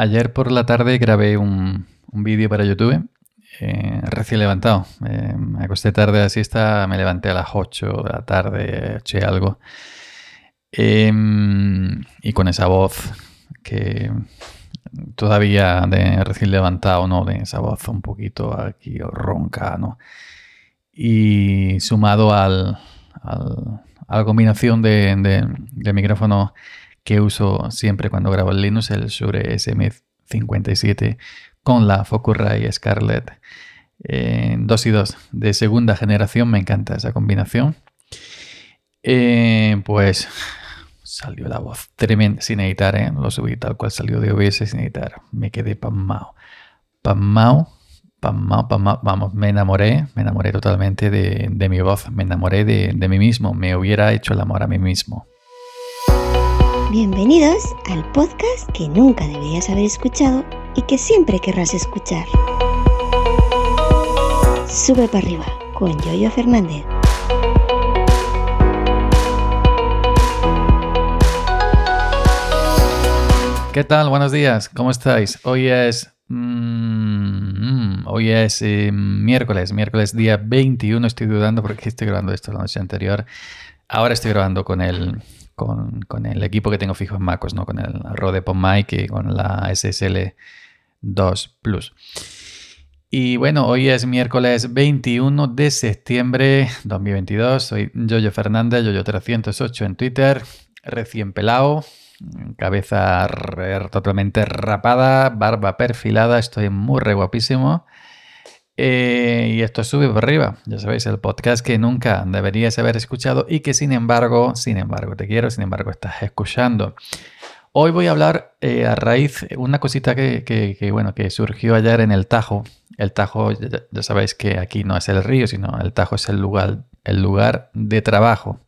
Ayer por la tarde grabé un, vídeo para YouTube, eh, recién levantado. Eh, me acosté tarde de la siesta, me levanté a las 8 de la tarde, eché algo. Em, y con esa voz que todavía de recién levantado, ¿no? De esa voz un poquito aquí ronca, ¿no? Y sumado al, a la combinación de, de micrófono que uso siempre cuando grabo el Linux, el Shure SM57 con la Focusrite Scarlett 2 y 2 de segunda generación. Me encanta esa combinación. Eh, pues salió la voz tremenda sin editar, ¿eh? lo subí tal cual salió de OBS sin editar. Me quedé pasmao. Pasmao, pasmao, pasmao. Vamos, me enamoré, me enamoré totalmente de, mi voz, me enamoré de, de mí mismo, me hubiera hecho el amor a mí mismo. Bienvenidos al podcast que nunca deberías haber escuchado y que siempre querrás escuchar. Sube para arriba con Yoyo Fernández. ¿Qué tal? Buenos días, ¿cómo estáis? Hoy es mm, hoy es eh, miércoles, miércoles día 21. Estoy dudando porque estoy grabando esto la noche anterior. Ahora estoy grabando con el, con, el equipo que tengo fijo en MacOS, ¿no? Con el Rode PodMic y con la SSL 2 Plus. Y bueno, hoy es miércoles 21 de septiembre 2022. Soy Yoyo Fernández, Yoyo308 en Twitter, recién pelado, cabeza totalmente rapada, barba perfilada, estoy muy re guapísimo. Eh, y esto sube por arriba, ya sabéis, el podcast que nunca deberías haber escuchado y que sin embargo, sin embargo, te quiero, sin embargo, estás escuchando. Hoy voy a hablar eh, a raíz, una cosita que, bueno, que surgió ayer en el Tajo. El Tajo, ya, sabéis que aquí no es el río, sino el Tajo es el lugar, el lugar de trabajo.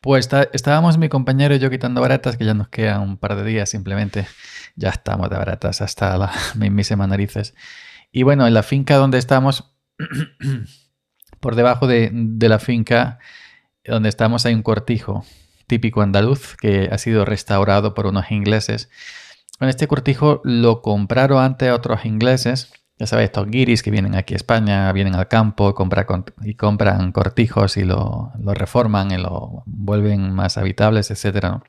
Pues estábamos mi compañero y yo quitando baratas, que ya nos quedan un par de días simplemente. Ya estamos de baratas hasta la mismísima narices. Y bueno, en la finca donde estamos, por debajo de, la finca donde estamos hay un cortijo típico andaluz que ha sido restaurado por unos ingleses. Con este cortijo lo compraron antes otros ingleses. Ya sabéis, estos guiris que vienen aquí a España, vienen al campo y, compran cortijos y lo, reforman y lo vuelven más habitables, etc.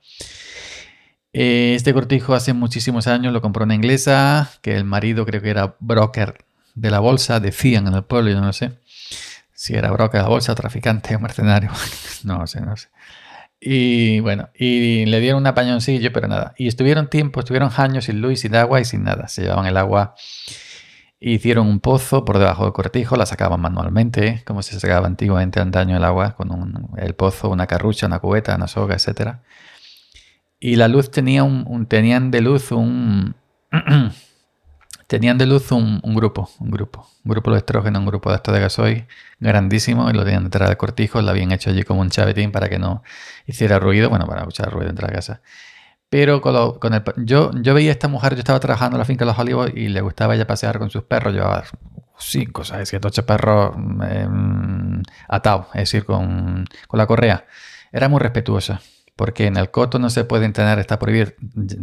este cortijo hace muchísimos años lo compró una inglesa, que el marido creo que era broker de la bolsa, decían en el pueblo, yo no sé si era broker de la bolsa, traficante o mercenario, no sé, no sé. Y bueno, y le dieron un apañoncillo, pero nada. Y estuvieron tiempo, estuvieron años sin luz, sin agua y sin nada. Se llevaban el agua, hicieron un pozo por debajo del cortijo, la sacaban manualmente, como se sacaba antiguamente antaño el agua, con el pozo, una carrucha, una cubeta, una soga, etcétera y la luz tenía un, tenían de luz un tenían de luz un, grupo, un grupo, un grupo de estrógeno, un grupo de estos de gasoil grandísimo y lo tenían detrás del cortijo, lo habían hecho allí como un chavetín para que no hiciera ruido, bueno, para escuchar ruido dentro de la casa. Pero con, el, yo, yo veía a esta mujer, yo estaba trabajando en la finca de los olivos y le gustaba ella pasear con sus perros, llevaba cinco, seis, siete, ocho perros em, atados, es decir, con, con la correa. Era muy respetuosa porque en el coto no se pueden tener, está prohibido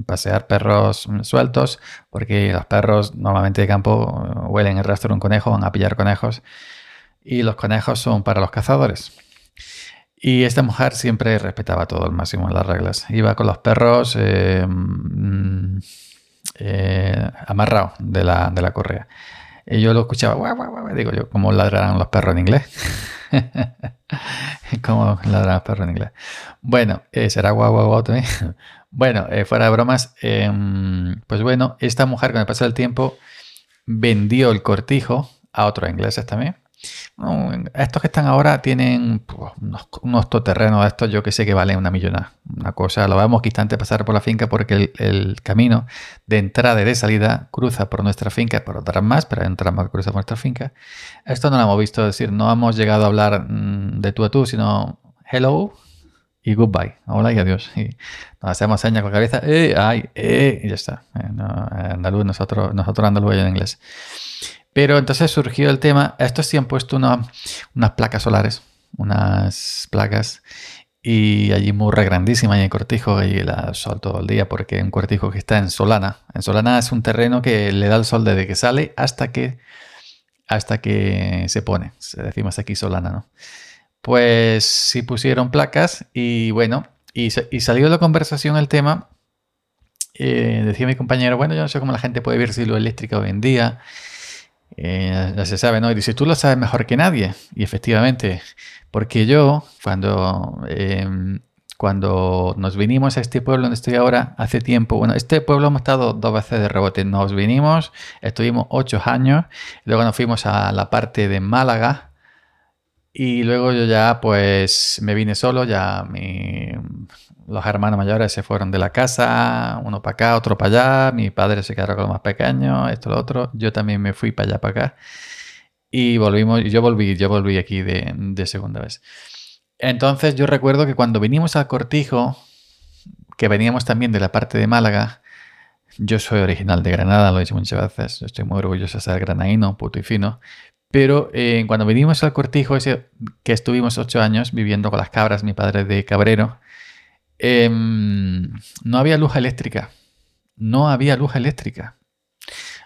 pasear perros sueltos, porque los perros normalmente de campo eh, huelen el rastro de un conejo, van a pillar conejos, y los conejos son para los cazadores. Y esta mujer siempre respetaba todo al máximo las reglas. Iba con los perros eh, mm, eh, amarrados de la, de la correa. Y yo lo escuchaba, digo yo, ¿cómo ladrarán los perros en inglés? ¿Cómo ladrarán los perros en inglés? Bueno, eh, será guau guau guau también. bueno, eh, fuera de bromas, em, pues bueno, esta mujer con el paso del tiempo vendió el cortijo a otros ingleses también estos que están ahora tienen pues, unos, unos terrenos de yo que sé que valen una millonada. Una cosa, lo vamos quitante pasar por la finca porque el, camino de entrada y de salida cruza por nuestra finca, por otras más, pero hay un tramo que cruza por nuestra finca. Esto no lo hemos visto, decir, no hemos llegado a hablar mm, de tú a tú, sino hello y goodbye. Hola y adiós. Y nos hacemos señas con la cabeza, eh, ay, eh, y ya está. Eh, andaluz, nosotros, nosotros andaluz en inglés. Pero entonces surgió el tema, estos sí han puesto unas placas solares, unas placas, y allí murra grandísima y en Cortijo y el sol todo el día porque un Cortijo que está en Solana. En Solana es un terreno que le da el sol desde que sale hasta que hasta que se pone. Decimos aquí Solana, ¿no? Pues sí pusieron placas y bueno, y, salió de la conversación el tema. Eh, decía mi compañero, bueno, yo no sé cómo la gente puede ver si lo eléctrico hoy en día. Eh, ya se sabe, ¿no? Y dice, tú lo sabes mejor que nadie. Y efectivamente, porque yo, cuando, em, cuando nos vinimos a este pueblo donde estoy ahora, hace tiempo, bueno, este pueblo hemos estado dos veces de rebote. Nos vinimos, estuvimos ocho años, luego nos fuimos a la parte de Málaga. Y luego yo ya pues me vine solo, ya mi, los hermanos mayores se fueron de la casa, uno para acá, otro para allá, mi padre se quedó con los más pequeños, esto, lo otro, yo también me fui para allá, para acá. Y volvimos, yo volví, yo volví aquí de, segunda vez. Entonces yo recuerdo que cuando vinimos al Cortijo, que veníamos también de la parte de Málaga, yo soy original de Granada, lo he dicho muchas veces, estoy muy orgulloso de ser granadino, puto y fino, pero eh, cuando vinimos al Cortijo, que estuvimos ocho años viviendo con las cabras, mi padre de cabrero, em, no había luz eléctrica, no había luz eléctrica.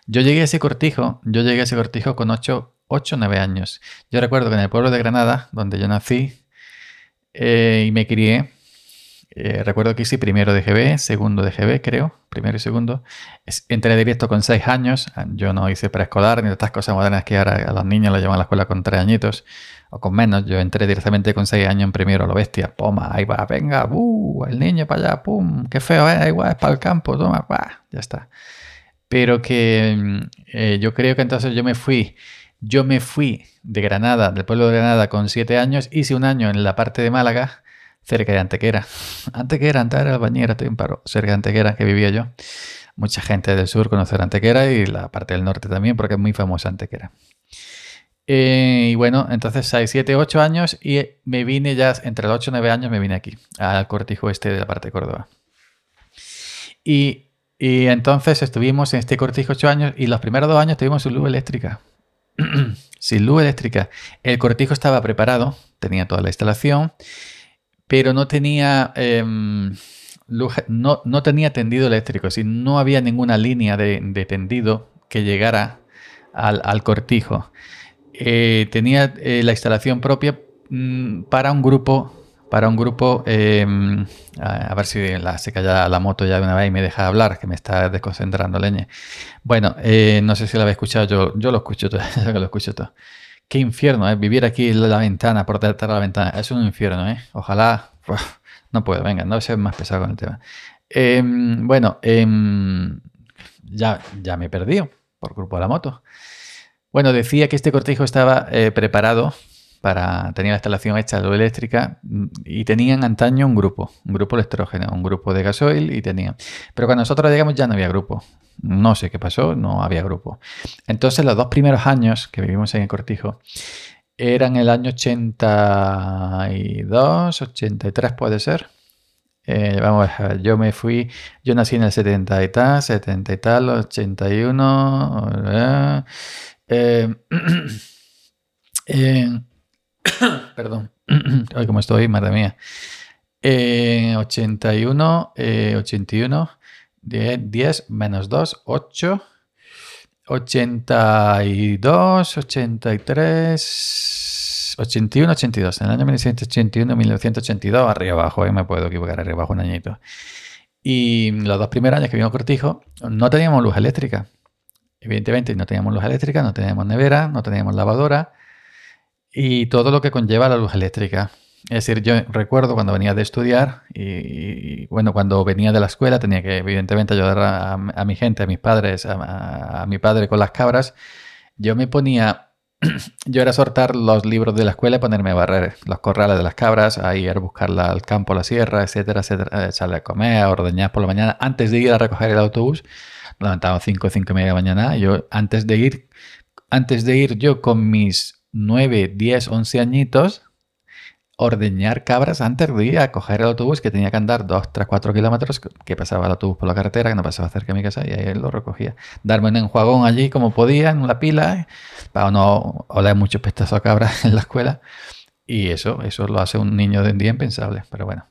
Yo llegué a ese cortijo, yo llegué a ese cortijo con 8 8 o 9 años. Yo recuerdo que en el pueblo de Granada, donde yo nací eh, y me crié, eh, recuerdo que hice primero de GB, segundo de GB, creo, primero y segundo. entré directo con 6 años. Yo no hice preescolar ni estas cosas modernas que ahora a los niños los llevan a la escuela con 3 añitos o con menos. Yo entré directamente con 6 años en primero a lo bestia. Poma, ahí va, venga, uh, el niño para allá, pum, qué feo, eh, igual es para el campo, toma, va, ya está. Pero que mm, eh, yo creo que entonces yo me fui yo me fui de Granada, del pueblo de Granada, con siete años, hice un año en la parte de Málaga, cerca de Antequera. Antequera, antes era Bañera, estoy en paro, cerca de Antequera, que vivía yo. Mucha gente del sur conoce Antequera y la parte del norte también, porque es muy famosa Antequera. Eh, y bueno, entonces hay 7, 8 años y me vine ya, entre los 8 y 9 años me vine aquí, al cortijo este de la parte de Córdoba. Y, y entonces estuvimos en este cortijo 8 años y los primeros dos años tuvimos su luz eléctrica. sin luz eléctrica. El cortijo estaba preparado, tenía toda la instalación, pero no tenía, em, no, no, tenía tendido eléctrico, es no había ninguna línea de, tendido que llegara al, cortijo. Eh, tenía eh, la instalación propia mm, para un grupo para un grupo, em, a, ver si la, se calla la moto ya de una vez y me deja hablar, que me está desconcentrando leña. Bueno, eh, no sé si lo habéis escuchado, yo, yo lo escucho todo, lo escucho todo. Qué infierno, ¿eh? Vivir aquí en la ventana, por de la ventana, es un infierno, ¿eh? Ojalá, no puedo, venga, no ser más pesado con el tema. Em, bueno, em, ya, ya me perdí por culpa de la moto. Bueno, decía que este cortijo estaba eh, preparado para tener la instalación hecha de eléctrica y tenían antaño un grupo, un grupo electrógeno, un grupo de gasoil y tenían. Pero cuando nosotros llegamos ya no había grupo. No sé qué pasó, no había grupo. Entonces los dos primeros años que vivimos en el Cortijo eran el año 82, 83 puede ser. Eh, vamos a ver, yo me fui, yo nací en el 70 y tal, 70 y tal, 81. Eh, eh, Perdón. Ay, cómo estoy, madre mía. 81, 81, 10, menos 2, 8. 82, 83, 81, 82. En el año 1981, 1982, arriba abajo, eh, me puedo equivocar, arriba abajo un añito. Y los dos primeros años que vimos Cortijo, no teníamos luz eléctrica. Evidentemente, no teníamos luz eléctrica, no teníamos nevera, no teníamos lavadora y todo lo que conlleva la luz eléctrica. Es decir, yo recuerdo cuando venía de estudiar y, bueno, cuando venía de la escuela tenía que evidentemente ayudar a, mi gente, a mis padres, a, mi padre con las cabras. Yo me ponía, yo era sortar los libros de la escuela y ponerme a barrer los corrales de las cabras, a ir a buscar al campo, la sierra, etcétera, etcétera, echarle a comer, a ordeñar por la mañana. Antes de ir a recoger el autobús, levantaba 5 o 5 y media de la mañana, yo antes de ir, antes de ir yo con mis 9, 10, 11 añitos, ordeñar cabras antes de ir a coger el autobús que tenía que andar 2, 3, 4 kilómetros, que pasaba el autobús por la carretera, que no pasaba cerca de mi casa, y ahí lo recogía. Darme un enjuagón allí como podía, en la pila, para no oler mucho pestazo a cabras en la escuela. Y eso, eso lo hace un niño de un día impensable, pero bueno.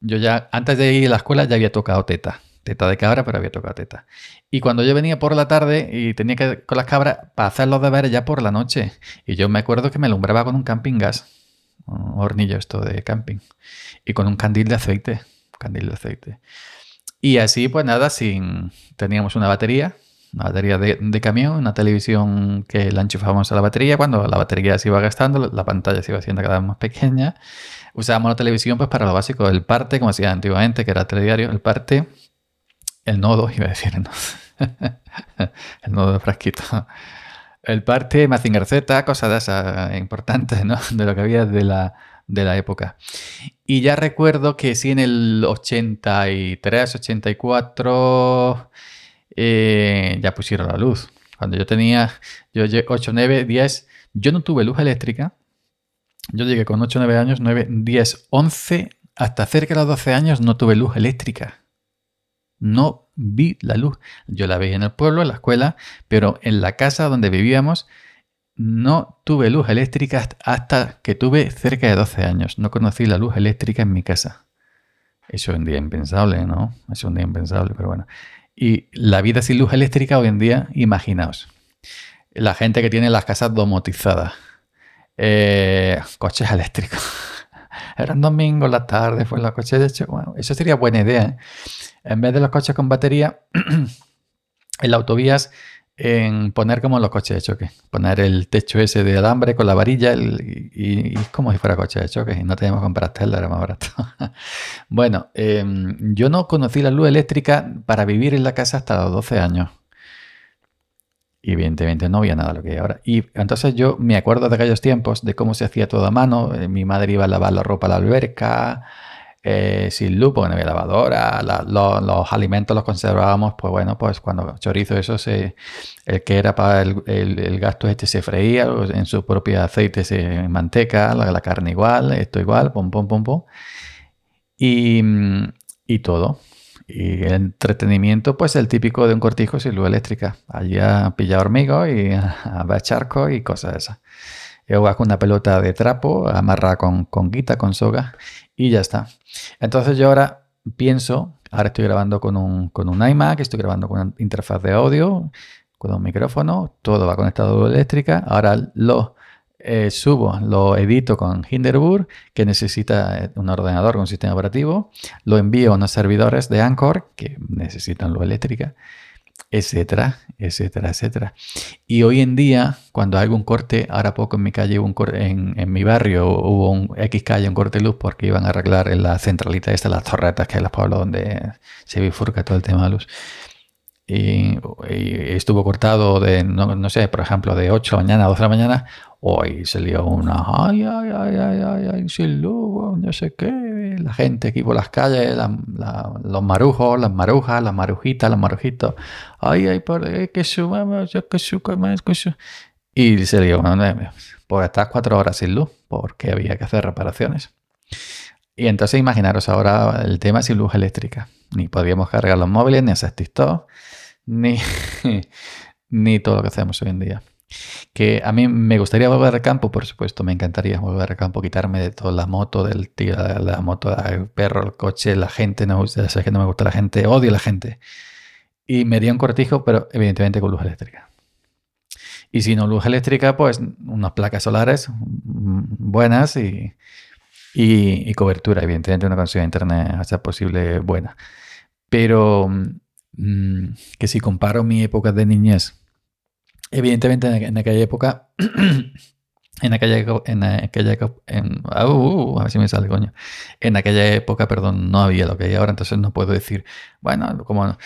Yo ya, antes de ir a la escuela, ya había tocado teta. Teta de cabra, pero había tocado teta. Y cuando yo venía por la tarde y tenía que con las cabras para hacer los deberes ya por la noche. Y yo me acuerdo que me alumbraba con un camping gas. Un hornillo esto de camping. Y con un candil de aceite. Candil de aceite. Y así, pues nada, sin. Teníamos una batería una batería de, camión, una televisión que la enchufábamos a la batería. Cuando la batería se iba gastando, la pantalla se iba haciendo cada vez más pequeña. Usábamos la televisión pues para lo básico, el parte, como decía antiguamente, que era telediario, el parte, el nodo, iba a decir el nodo, el nodo de frasquito. El parte, Mazinger Z, cosas de esas importantes, ¿no? De lo que había de la, de la época. Y ya recuerdo que sí en el 83, 84 eh, ya pusieron la luz. Cuando yo tenía yo 8, 9, 10, yo no tuve luz eléctrica. Yo llegué con 8, 9 años, 9, 10, 11, hasta cerca de los 12 años no tuve luz eléctrica. No vi la luz. Yo la veía en el pueblo, en la escuela, pero en la casa donde vivíamos no tuve luz eléctrica hasta que tuve cerca de 12 años. No conocí la luz eléctrica en mi casa. Eso es un día impensable, ¿no? Es un día impensable, pero bueno. Y la vida sin luz eléctrica hoy en día, imaginaos. La gente que tiene las casas domotizadas. Eh, coches eléctricos. Eran domingos, la tarde, fue los coches de hecho. Eso sería buena idea. ¿eh? En vez de los coches con batería, en la autovías en poner como los coches de choque. Poner el techo ese de alambre con la varilla y, es como si fuera coche de choque. Y no teníamos que comprar Tesla, era más barato. bueno, em, yo no conocí la luz eléctrica para vivir en la casa hasta los 12 años. Y evidentemente no había nada lo que hay ahora. Y entonces yo me acuerdo de aquellos tiempos, de cómo se hacía todo a mano. Eh, mi madre iba a lavar la ropa a la alberca eh, sin luz, porque no había lavadora, los alimentos los conservábamos, pues bueno, pues cuando chorizo eso, se, el que era para el, gasto este se freía en su propio aceite, se manteca, la, carne igual, esto igual, pum, pum, pum, pum. Y, y todo. Y el entretenimiento, pues el típico de un cortijo sin luz eléctrica. Allí a pillar hormigo y a, ver charcos y cosas esas. Yo con una pelota de trapo amarrada con, con guita, con soga y ya está. Entonces yo ahora pienso, ahora estoy grabando con un, con un iMac, estoy grabando con una interfaz de audio, con un micrófono, todo va conectado a eléctrica. Ahora lo eh, subo, lo edito con Hinderburg, que necesita eh, un ordenador con un sistema operativo, lo envío a unos servidores de Anchor, que necesitan luz eléctrica, etcétera, etcétera, etcétera. Y hoy en día, cuando hay un corte, ahora poco en mi calle, un en, en, mi barrio hubo un X calle, un corte de luz, porque iban a arreglar en la centralita esta, las torretas, que es el pueblo donde se bifurca todo el tema de luz. Y, estuvo cortado de, no, no, sé, por ejemplo, de 8 de la mañana a 12 de la mañana, Hoy salió una, ay, ay, ay, ay, ay, ay, sin luz, no sé qué. La gente aquí por las calles, los marujos, las marujas, las marujitas, los marujitos. Ay, ay, por que subamos, que subamos, que su. Y se dio, pues estás cuatro horas sin luz, porque había que hacer reparaciones. Y entonces imaginaros ahora el tema sin luz eléctrica. Ni podíamos cargar los móviles, ni hacer TikTok, ni, ni todo lo que hacemos hoy en día. Que a mí me gustaría volver al campo, por supuesto, me encantaría volver al campo, quitarme de toda la moto, del tío, la, moto, el perro, el coche, la gente, no, sé que no me gusta la gente, odio a la gente. Y me haría un cortijo, pero evidentemente con luz eléctrica. Y si no luz eléctrica, pues unas placas solares buenas y, y, cobertura, evidentemente una conexión a internet hasta posible buena. Pero mm, que si comparo mi época de niñez Evidentemente en aquella época, en aquella, en aquella en, uh, a ver si me sale coño, en aquella época, perdón, no había lo que hay ahora, entonces no puedo decir, bueno, como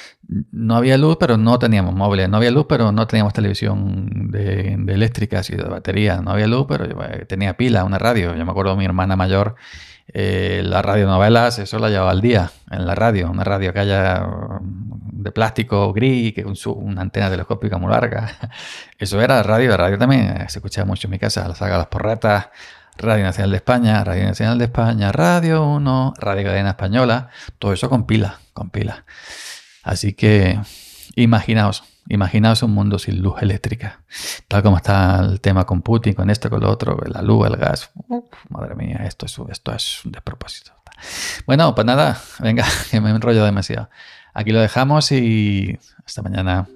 no había luz, pero no teníamos móviles, no había luz, pero no teníamos televisión de, de eléctricas y de batería, no había luz, pero eh, tenía pila, una radio, yo me acuerdo mi hermana mayor eh, las radionovelas, eso la llevaba al día en la radio, una radio que haya de plástico gris, que un, una antena telescópica muy larga. Eso era radio, radio también. Eh, se escuchaba mucho en mi casa, la saga Las Porretas, Radio Nacional de España, Radio Nacional de España, Radio 1, Radio Cadena Española. Todo eso con pila, con pila. Así que imaginaos, imaginaos un mundo sin luz eléctrica. Tal como está el tema con Putin, con esto, con lo otro, la luz, el gas. Uf, madre mía, esto es, esto es un despropósito. Bueno, pues nada, venga, que me enrollo demasiado. Aquí lo dejamos y hasta mañana.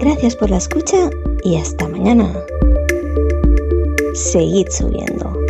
Gracias por la escucha y hasta mañana. Seguid subiendo.